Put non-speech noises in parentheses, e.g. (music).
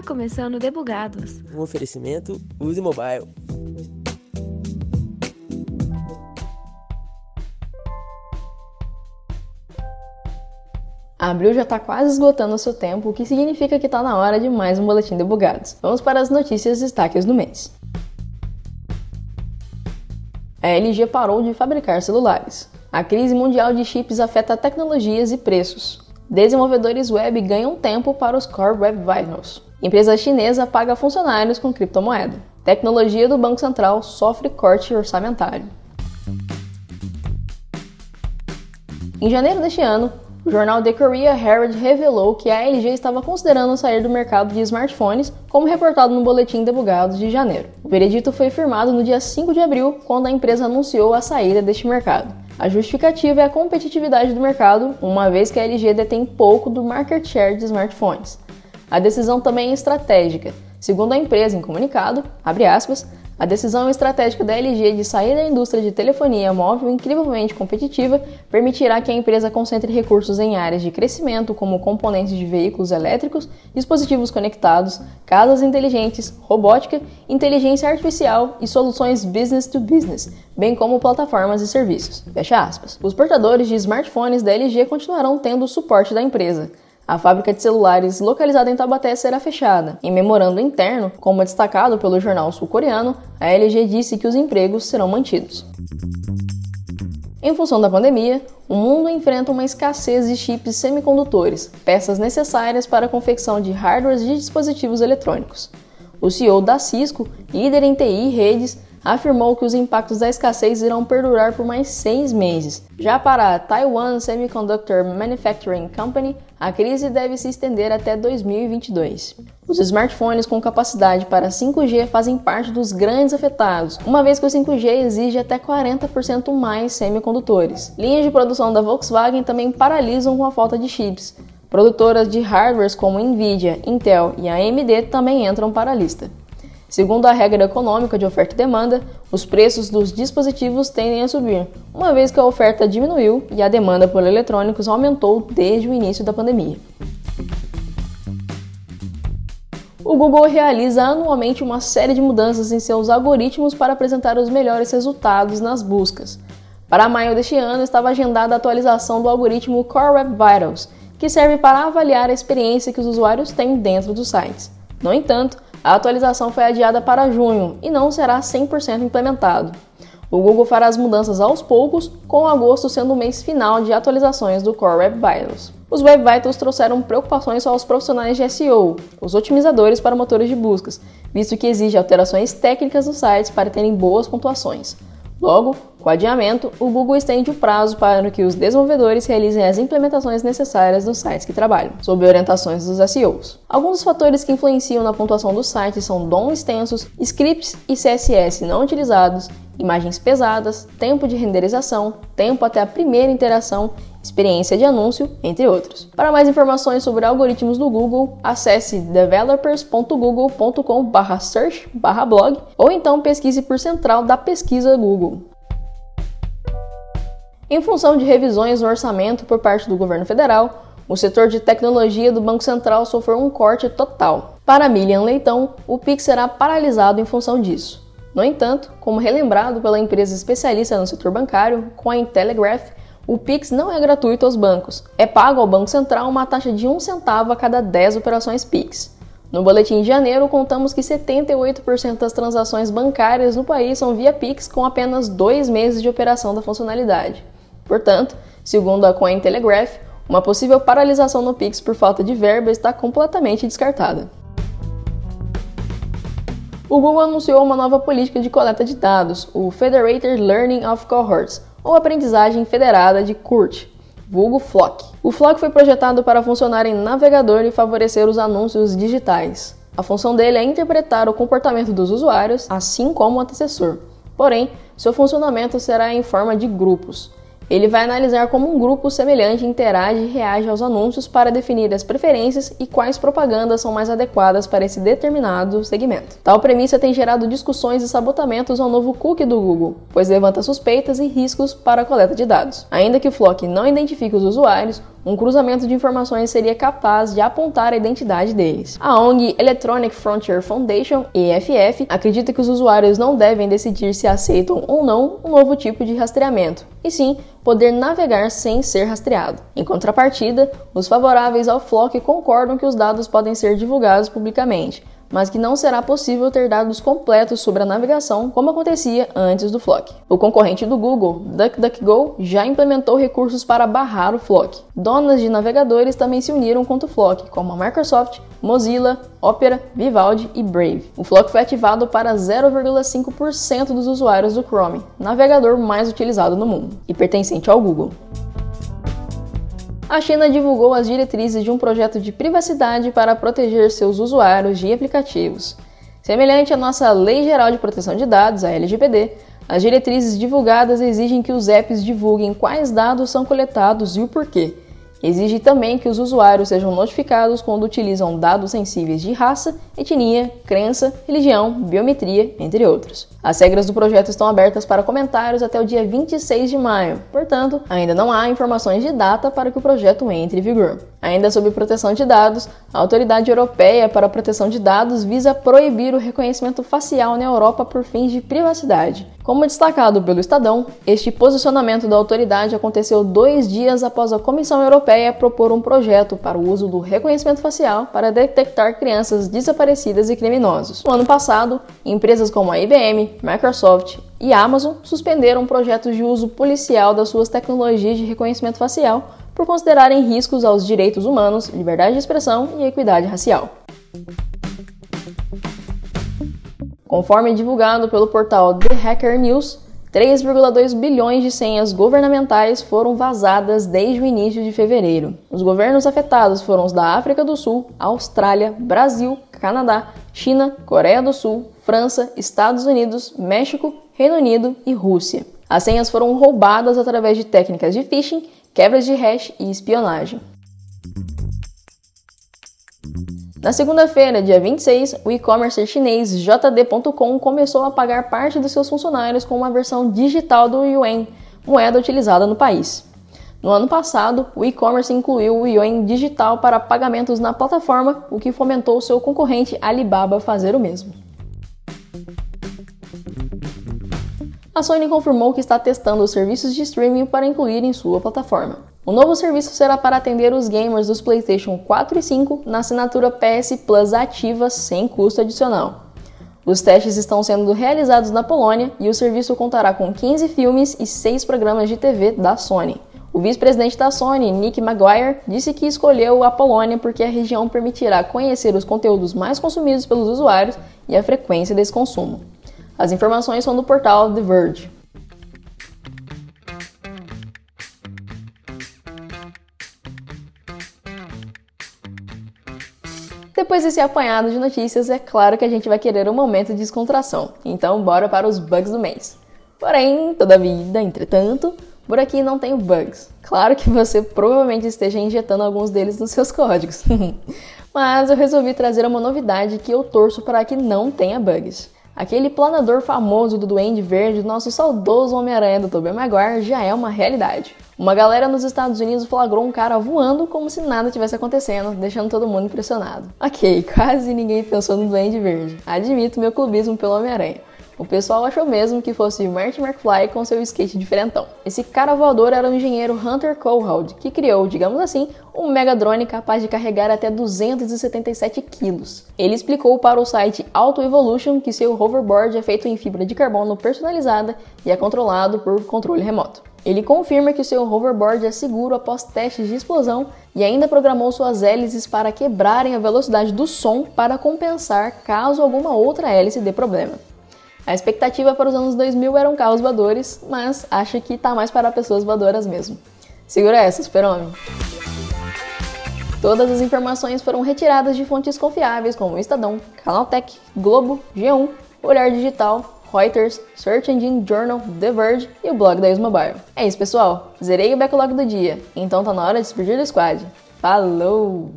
Está começando Debugados. Um oferecimento Use Mobile. Abril já está quase esgotando o seu tempo, o que significa que está na hora de mais um Boletim Debugados. Vamos para as notícias e destaques do mês. A LG parou de fabricar celulares. A crise mundial de chips afeta tecnologias e preços. Desenvolvedores web ganham tempo para os Core Web Vitals. Empresa chinesa paga funcionários com criptomoeda. Tecnologia do Banco Central sofre corte orçamentário. Em janeiro deste ano, o jornal The Korea Herald revelou que a LG estava considerando sair do mercado de smartphones, como reportado no boletim Debugados de janeiro. O veredito foi firmado no dia 5 de abril, quando a empresa anunciou a saída deste mercado. A justificativa é a competitividade do mercado, uma vez que a LG detém pouco do market share de smartphones. A decisão também é estratégica. Segundo a empresa em comunicado, aspas, a decisão estratégica da LG de sair da indústria de telefonia móvel incrivelmente competitiva permitirá que a empresa concentre recursos em áreas de crescimento como componentes de veículos elétricos, dispositivos conectados, casas inteligentes, robótica, inteligência artificial e soluções business to business, bem como plataformas e serviços. Fecha aspas. Os portadores de smartphones da LG continuarão tendo o suporte da empresa. A fábrica de celulares localizada em Taubaté será fechada. Em memorando interno, como destacado pelo jornal sul-coreano, a LG disse que os empregos serão mantidos. Em função da pandemia, o mundo enfrenta uma escassez de chips semicondutores, peças necessárias para a confecção de hardwares de dispositivos eletrônicos. O CEO da Cisco, líder em TI e redes, afirmou que os impactos da escassez irão perdurar por mais seis meses. Já para a Taiwan Semiconductor Manufacturing Company, a crise deve se estender até 2022. Os smartphones com capacidade para 5G fazem parte dos grandes afetados, uma vez que o 5G exige até 40% mais semicondutores. Linhas de produção da Volkswagen também paralisam com a falta de chips. Produtoras de hardwares como Nvidia, Intel e AMD também entram para a lista. Segundo a regra econômica de oferta e demanda, os preços dos dispositivos tendem a subir, uma vez que a oferta diminuiu e a demanda por eletrônicos aumentou desde o início da pandemia. O Google realiza anualmente uma série de mudanças em seus algoritmos para apresentar os melhores resultados nas buscas. Para maio deste ano, estava agendada a atualização do algoritmo Core Web Vitals, que serve para avaliar a experiência que os usuários têm dentro dos sites. No entanto, a atualização foi adiada para junho e não será 100% implementado. O Google fará as mudanças aos poucos, com agosto sendo o mês final de atualizações do Core Web Vitals. Os Web Vitals trouxeram preocupações aos profissionais de SEO, os otimizadores para motores de buscas, visto que exige alterações técnicas nos sites para terem boas pontuações. Logo, com o adiamento, o Google estende o prazo para que os desenvolvedores realizem as implementações necessárias nos sites que trabalham, sob orientações dos SEOs. Alguns dos fatores que influenciam na pontuação dos sites são DOM extensos, scripts e CSS não utilizados, imagens pesadas, tempo de renderização, tempo até a primeira interação, experiência de anúncio, entre outros. Para mais informações sobre algoritmos do Google, acesse developers.google.com/search/blog ou então pesquise por central da pesquisa Google. Em função de revisões no orçamento por parte do governo federal, o setor de tecnologia do Banco Central sofreu um corte total. Para Milian Leitão, o PIX será paralisado em função disso. No entanto, como relembrado pela empresa especialista no setor bancário, Cointelegraph, o Pix não é gratuito aos bancos. É pago ao Banco Central uma taxa de 1 centavo a cada 10 operações Pix. No boletim de janeiro, contamos que 78% das transações bancárias no país são via Pix com apenas dois meses de operação da funcionalidade. Portanto, segundo a Cointelegraph, uma possível paralisação no Pix por falta de verba está completamente descartada. O Google anunciou uma nova política de coleta de dados, o Federated Learning of Cohorts, ou aprendizagem federada de CURT, vulgo FLOC. O FLOC foi projetado para funcionar em navegador e favorecer os anúncios digitais. A função dele é interpretar o comportamento dos usuários, assim como o antecessor. Porém, seu funcionamento será em forma de grupos. Ele vai analisar como um grupo semelhante interage e reage aos anúncios para definir as preferências e quais propagandas são mais adequadas para esse determinado segmento. Tal premissa tem gerado discussões e sabotamentos ao novo cookie do Google, pois levanta suspeitas e riscos para a coleta de dados. Ainda que o Flock não identifique os usuários, um cruzamento de informações seria capaz de apontar a identidade deles. A ONG Electronic Frontier Foundation, EFF, acredita que os usuários não devem decidir se aceitam ou não um novo tipo de rastreamento, e sim poder navegar sem ser rastreado. Em contrapartida, os favoráveis ao Flock concordam que os dados podem ser divulgados publicamente, mas que não será possível ter dados completos sobre a navegação como acontecia antes do Flock. O concorrente do Google, DuckDuckGo, já implementou recursos para barrar o Flock. Donas de navegadores também se uniram contra o Flock, como a Microsoft, Mozilla, Opera, Vivaldi e Brave. O Flock foi ativado para 0,5% dos usuários do Chrome, navegador mais utilizado no mundo, e pertencente ao Google a China divulgou as diretrizes de um projeto de privacidade para proteger seus usuários de aplicativos. Semelhante à nossa Lei Geral de Proteção de Dados, a LGPD, as diretrizes divulgadas exigem que os apps divulguem quais dados são coletados e o porquê Exige também que os usuários sejam notificados quando utilizam dados sensíveis de raça, etnia, crença, religião, biometria, entre outros. As regras do projeto estão abertas para comentários até o dia 26 de maio, portanto, ainda não há informações de data para que o projeto entre em vigor. Ainda sobre proteção de dados, a Autoridade Europeia para a Proteção de Dados visa proibir o reconhecimento facial na Europa por fins de privacidade. Como destacado pelo Estadão, este posicionamento da autoridade aconteceu dois dias após a Comissão Europeia propor um projeto para o uso do reconhecimento facial para detectar crianças desaparecidas e criminosos. No ano passado, empresas como a IBM, Microsoft e Amazon suspenderam projetos de uso policial das suas tecnologias de reconhecimento facial por considerarem riscos aos direitos humanos, liberdade de expressão e equidade racial. Conforme divulgado pelo portal The Hacker News, 3,2 bilhões de senhas governamentais foram vazadas desde o início de fevereiro. Os governos afetados foram os da África do Sul, Austrália, Brasil, Canadá, China, Coreia do Sul, França, Estados Unidos, México, Reino Unido e Rússia. As senhas foram roubadas através de técnicas de phishing quebras de hash e espionagem. Na segunda-feira, dia 26, o e-commerce chinês JD.com começou a pagar parte dos seus funcionários com uma versão digital do yuan, moeda utilizada no país. No ano passado, o e-commerce incluiu o yuan digital para pagamentos na plataforma, o que fomentou seu concorrente Alibaba a fazer o mesmo. A Sony confirmou que está testando os serviços de streaming para incluir em sua plataforma. O novo serviço será para atender os gamers dos PlayStation 4 e 5 na assinatura PS Plus ativa sem custo adicional. Os testes estão sendo realizados na Polônia e o serviço contará com 15 filmes e 6 programas de TV da Sony. O vice-presidente da Sony, Nick Maguire, disse que escolheu a Polônia porque a região permitirá conhecer os conteúdos mais consumidos pelos usuários e a frequência desse consumo. As informações são do portal The Verge. Depois desse apanhado de notícias, é claro que a gente vai querer um momento de descontração. Então, bora para os bugs do mês. Porém, todavia, entretanto, por aqui não tem bugs. Claro que você provavelmente esteja injetando alguns deles nos seus (laughs) códigos. Mas eu resolvi trazer uma novidade que eu torço para que não tenha bugs. Aquele planador famoso do Duende Verde, nosso saudoso Homem-Aranha do Tobey Maguire, já é uma realidade. Uma galera nos Estados Unidos flagrou um cara voando como se nada tivesse acontecendo, deixando todo mundo impressionado. Ok, (laughs) quase ninguém pensou no Duende Verde. Admito meu clubismo pelo Homem-Aranha. O pessoal achou mesmo que fosse Marty McFly com seu skate diferentão. Esse cara voador era o engenheiro Hunter Cold, que criou, digamos assim, um mega drone capaz de carregar até 277 quilos. Ele explicou para o site Auto Evolution que seu hoverboard é feito em fibra de carbono personalizada e é controlado por controle remoto. Ele confirma que seu hoverboard é seguro após testes de explosão e ainda programou suas hélices para quebrarem a velocidade do som para compensar caso alguma outra hélice dê problema. A expectativa para os anos 2000 eram carros voadores, mas acho que tá mais para pessoas voadoras mesmo. Segura essa, super-homem! Todas as informações foram retiradas de fontes confiáveis como Estadão, Canaltech, Globo, G1, Olhar Digital, Reuters, Search Engine Journal, The Verge e o blog da Mobile. É isso, pessoal. Zerei o backlog do dia, então tá na hora de despedir do squad. Falou!